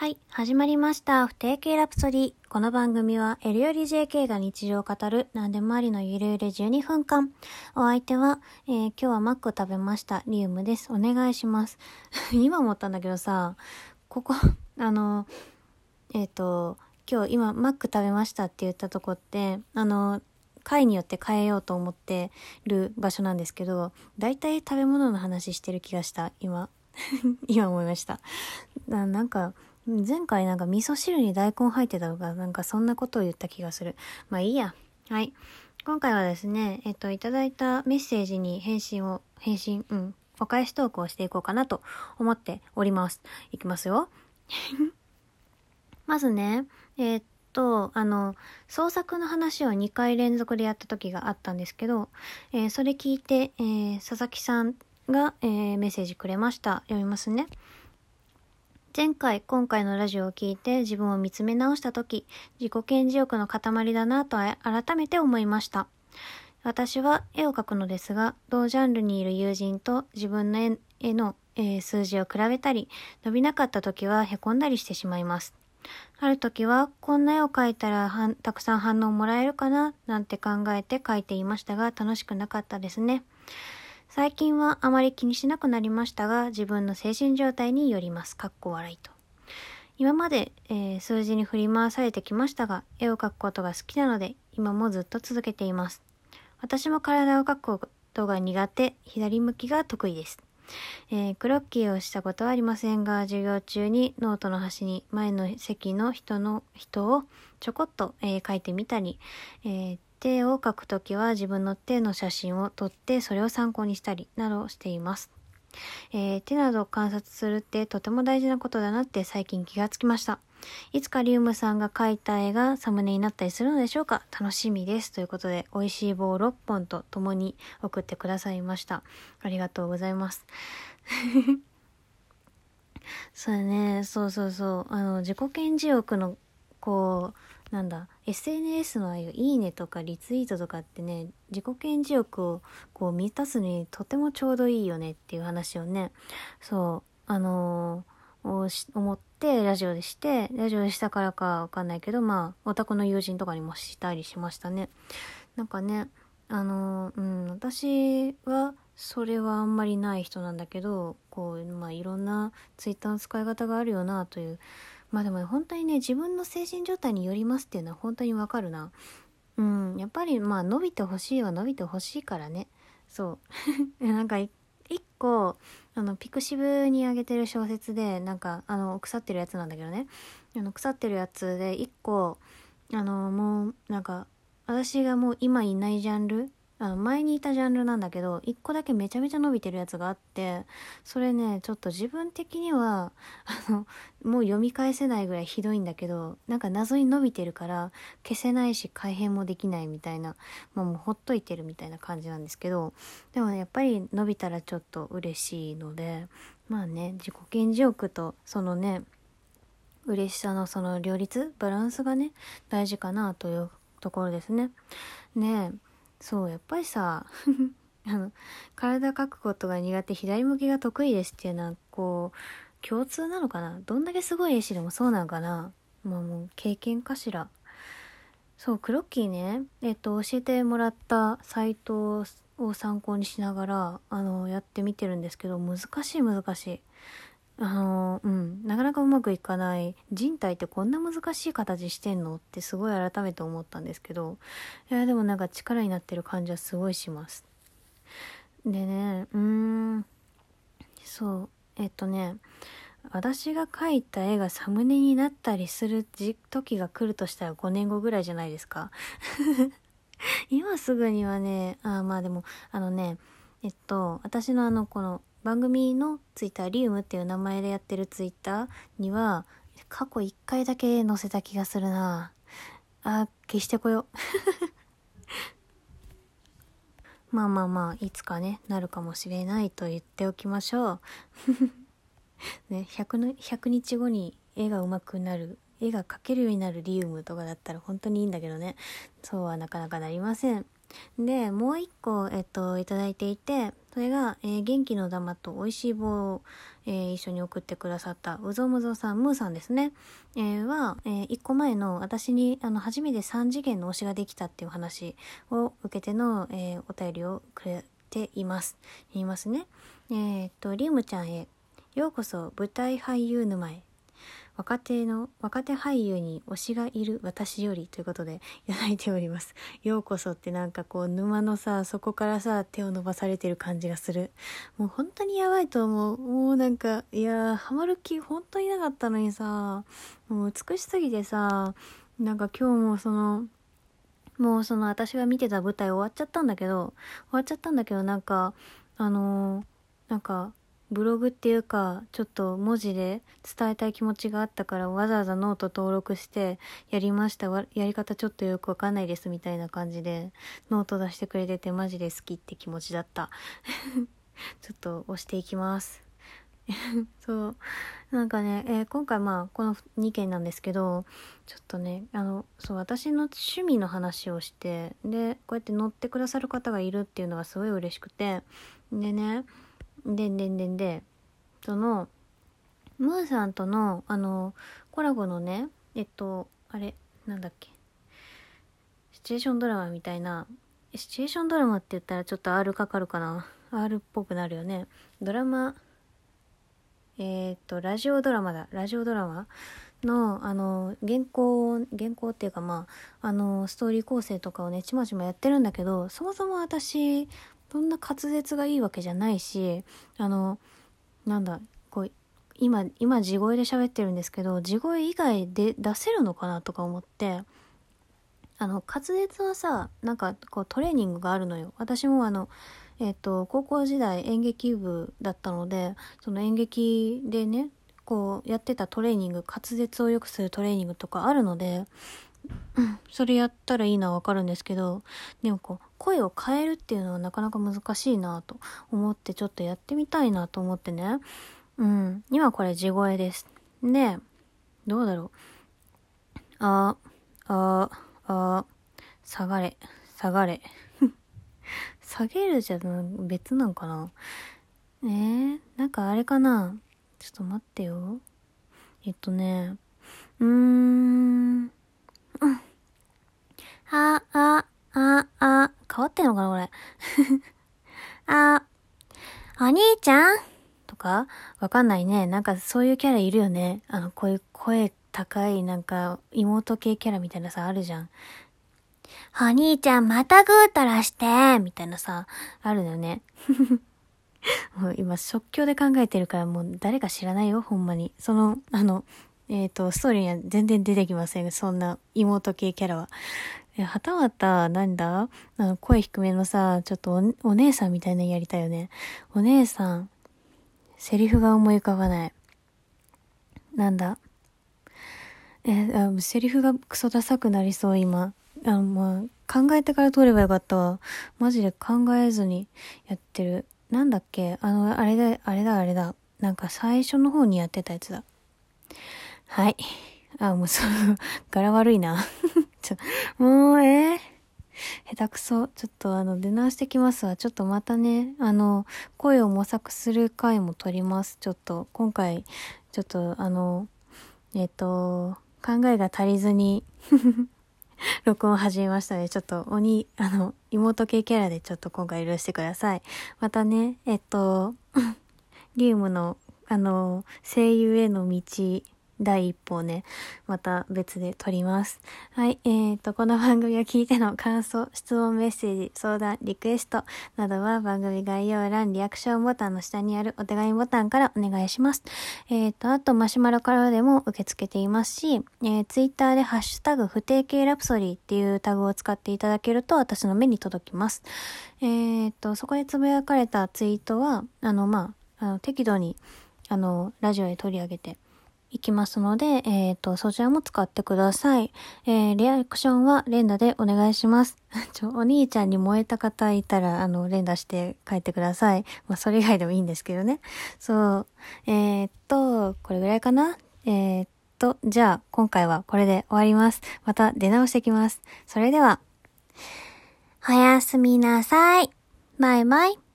はい、始まりました。不定形ラプソディ。この番組は L より JK が日常を語る何でもありのゆるゆる12分間。お相手は、えー今日はマック食べました。リウムです。お願いします。今思ったんだけどさ、ここ、あの、えっ、と、今日今マック食べましたって言ったとこって、あの、回によって変えようと思ってる場所なんですけど、だいたい食べ物の話してる気がした、今。今思いました。なんか、前回なんか味噌汁に大根入ってたとか、なんかそんなことを言った気がする。まあいいや。はい。今回はですね、えっと、いただいたメッセージに返信を、返信、うん、お返しトークをしていこうかなと思っております。いきますよ。まずね、えーっと、あの、創作の話を2回連続でやった時があったんですけど、えーそれ聞いて、えー佐々木さんが、えメッセージくれました。読みますね。前回、今回のラジオを聞いて自分を見つめ直した時、自己顕示欲の塊だなと改めて思いました。私は絵を描くのですが、同ジャンルにいる友人と自分の絵の、えー数字を比べたり、伸びなかった時は凹んだりしてしまいます。ある時は、こんな絵を描いたらはんたくさん反応もらえるかな、なんて考えて描いていましたが、楽しくなかったですね。最近はあまり気にしなくなりましたが、自分の精神状態によります。かっこ笑いと。今まで、えー数字に振り回されてきましたが、絵を描くことが好きなので、今もずっと続けています。私も体を描くことが苦手、左向きが得意です。えークロッキーをしたことはありませんが、授業中にノートの端に前の席の人の人をちょこっと、えー描いてみたり、えー手を描くときは自分の手の写真を撮ってそれを参考にしたりなどしています。えー手などを観察するってとても大事なことだなって最近気がつきました。いつかリウムさんが描いた絵がサムネになったりするのでしょうか？楽しみです。ということで、美味しい棒6本と共に送ってくださいました。ありがとうございます。そうね、そうそうそう。あの、自己顕示欲の、こう、なんだ、SNS のああいういいねとかリツイートとかってね、自己顕示欲をこう満たすにとてもちょうどいいよねっていう話をね、そう、あのー思ってラジオでして、ラジオでしたからかわかんないけど、まあ、オタクの友人とかにもしたりしましたね。なんかね、あのーうん、私はそれはあんまりない人なんだけど、こう、まあ、いろんなツイッターの使い方があるよなという、まあでも本当にね、自分の精神状態によりますっていうのは本当にわかるな。うん、やっぱりまあ伸びてほしいは伸びてほしいからね。そう。なんか一個、あの、ピクシブに上げてる小説で、なんか、あの、腐ってるやつなんだけどね。あの、腐ってるやつで一個、あの、もう、なんか、私がもう今いないジャンルあの前にいたジャンルなんだけど一個だけめちゃめちゃ伸びてるやつがあってそれねちょっと自分的にはあのもう読み返せないぐらいひどいんだけどなんか謎に伸びてるから消せないし改変もできないみたいな、まあ、もうほっといてるみたいな感じなんですけどでもねやっぱり伸びたらちょっと嬉しいのでまあね自己顕示欲とそのね嬉しさのその両立バランスがね大事かなというところですね。ねえそうやっぱりさ あの体描くことが苦手左向きが得意ですっていうのはこう共通なのかな？どんだけすごい絵師でもそうなのかな？まあもう経験かしら。そうクロッキーねえっと教えてもらったサイトを参考にしながらあのやってみてるんですけど難しい難しい。あのうんなかなかうまくいかない人体ってこんな難しい形してんのってすごい改めて思ったんですけどいやでもなんか力になってる感じはすごいします。でねうんそうえっとね私が描いた絵がサムネになったりする時時が来るとしたら5年後ぐらいじゃないですか。今すぐにはねあまあでもあのねえっと私のあのこの番組のツイッターリウムっていう名前でやってるツイッターには過去1回だけ載せた気がするな。あ消してこよう。まあまあまあいつかねなるかもしれないと言っておきましょう。ね 100, の100日後に絵が上手くなる絵が描けるようになるリウムとかだったら本当にいいんだけどね。そうはなかなかなりません。で、もう一個、えっと、いただいていて、それが、えー、元気の玉と美味しい棒を、えー、一緒に送ってくださった、うぞむぞさん、ムーさんですね。えー、は、え一個前の私に、あの、初めて3次元の推しができたっていう話を受けての、えお便りをくれています。言いますね。えっと、リムちゃんへ、ようこそ舞台俳優沼へ。若手の、若手俳優に推しがいる私よりということでいただいております。ようこそってなんかこう沼のさ、そこからさ、手を伸ばされてる感じがする。もう本当にやばいと思う。もうなんか、いやー、ハマる気本当になかったのにさ、もう美しすぎてさ、なんか今日もその、もうその私が見てた舞台終わっちゃったんだけど、終わっちゃったんだけどなんか、あのー、なんか、ブログっていうか、ちょっと文字で伝えたい気持ちがあったからわざわざノート登録してやりました。やり方ちょっとよくわかんないですみたいな感じでノート出してくれててマジで好きって気持ちだった。ちょっと推していきます。そう。なんかね、えー、今回まあこの2件なんですけど、ちょっとね、あの、そう、私の趣味の話をして、で、こうやって乗ってくださる方がいるっていうのがすごい嬉しくて、でね、でんでんでんで、その、ムーさんとの、あの、コラボのね、えっと、あれ、なんだっけ。シチュエーションドラマみたいな、シチュエーションドラマって言ったらちょっと R かかるかな。R っぽくなるよね。ドラマ、えー、っと、ラジオドラマだ。ラジオドラマの、あの、原稿、原稿っていうかまあ、あの、ストーリー構成とかをね、ちまちまやってるんだけど、そもそも私、そんな滑舌がいいわけじゃないし、あの、なんだ、こう、今、今地声で喋ってるんですけど、地声以外で出せるのかなとか思って、あの、滑舌はさ、なんかこうトレーニングがあるのよ。私もあの、えっ、ー、と、高校時代演劇部だったので、その演劇でね、こうやってたトレーニング、滑舌を良くするトレーニングとかあるので、うんそれやったらいいのはわかるんですけど、でもこう、声を変えるっていうのはなかなか難しいなと思ってちょっとやってみたいなと思ってね。うん。今これ地声です。で、どうだろう。あ、あ、あ、下がれ、下がれ。下げるじゃ別なんかなえー、なんかあれかなちょっと待ってよ。えっとね、うーん。あ、あ、あ、あ、変わってんのかなこれ。あ、お兄ちゃん？とか？わかんないね。なんかそういうキャラいるよね。あの、こういう声高い、なんか妹系キャラみたいなさ、あるじゃん。お兄ちゃんまたぐーたらしてみたいなさ、あるのよね。もう今即興で考えてるからもう誰か知らないよ、ほんまに。その、あの、えっ、ー、と、ストーリーには全然出てきません。そんな妹系キャラは。え、はたまた、なんだ？あの、声低めのさ、ちょっとお姉さんみたいなやりたいよね。お姉さん、セリフが思い浮かばない。なんだ？え、あセリフがクソダサくなりそう、今。あの、まあ、考えてから撮ればよかったわ。マジで考えずにやってる。なんだっけ？あの、あれだ、あれだ、あれだ。なんか最初の方にやってたやつだ。はい。あ、もうそう、柄悪いな。ちょ、もう、えー、下手くそ。ちょっとあの、出直してきますわ。ちょっとまたね、あの、声を模索する回も撮ります。ちょっと、今回、ちょっとあの、えっ、と、考えが足りずに 録音始めましたので、ちょっと鬼、あの、妹系キャラでちょっと今回許してください。またね、えっと、リウムの、あの、声優への道第一歩をね、また別で撮ります。はい。えーと、この番組を聞いての感想、質問、メッセージ、相談、リクエストなどは番組概要欄、リアクションボタンの下にあるお手紙ボタンからお願いします。えーと、あとマシュマロからでも受け付けていますし、えー、ツイッターでハッシュタグ不定形ラプソディっていうタグを使っていただけると私の目に届きます。えーと、そこでつぶやかれたツイートは、あの、まあ、あの、適度に、あの、ラジオで取り上げて、いきますので、えっ、ー、と、そちらも使ってください。えー、リアクションは連打でお願いします。ちょ、お兄ちゃんに燃えた方いたら、あの、連打して帰ってください。まあ、それ以外でもいいんですけどね。そう。えっ、と、これぐらいかな？えっと、じゃあ、今回はこれで終わります。また出直してきます。それでは、おやすみなさい。バイバイ。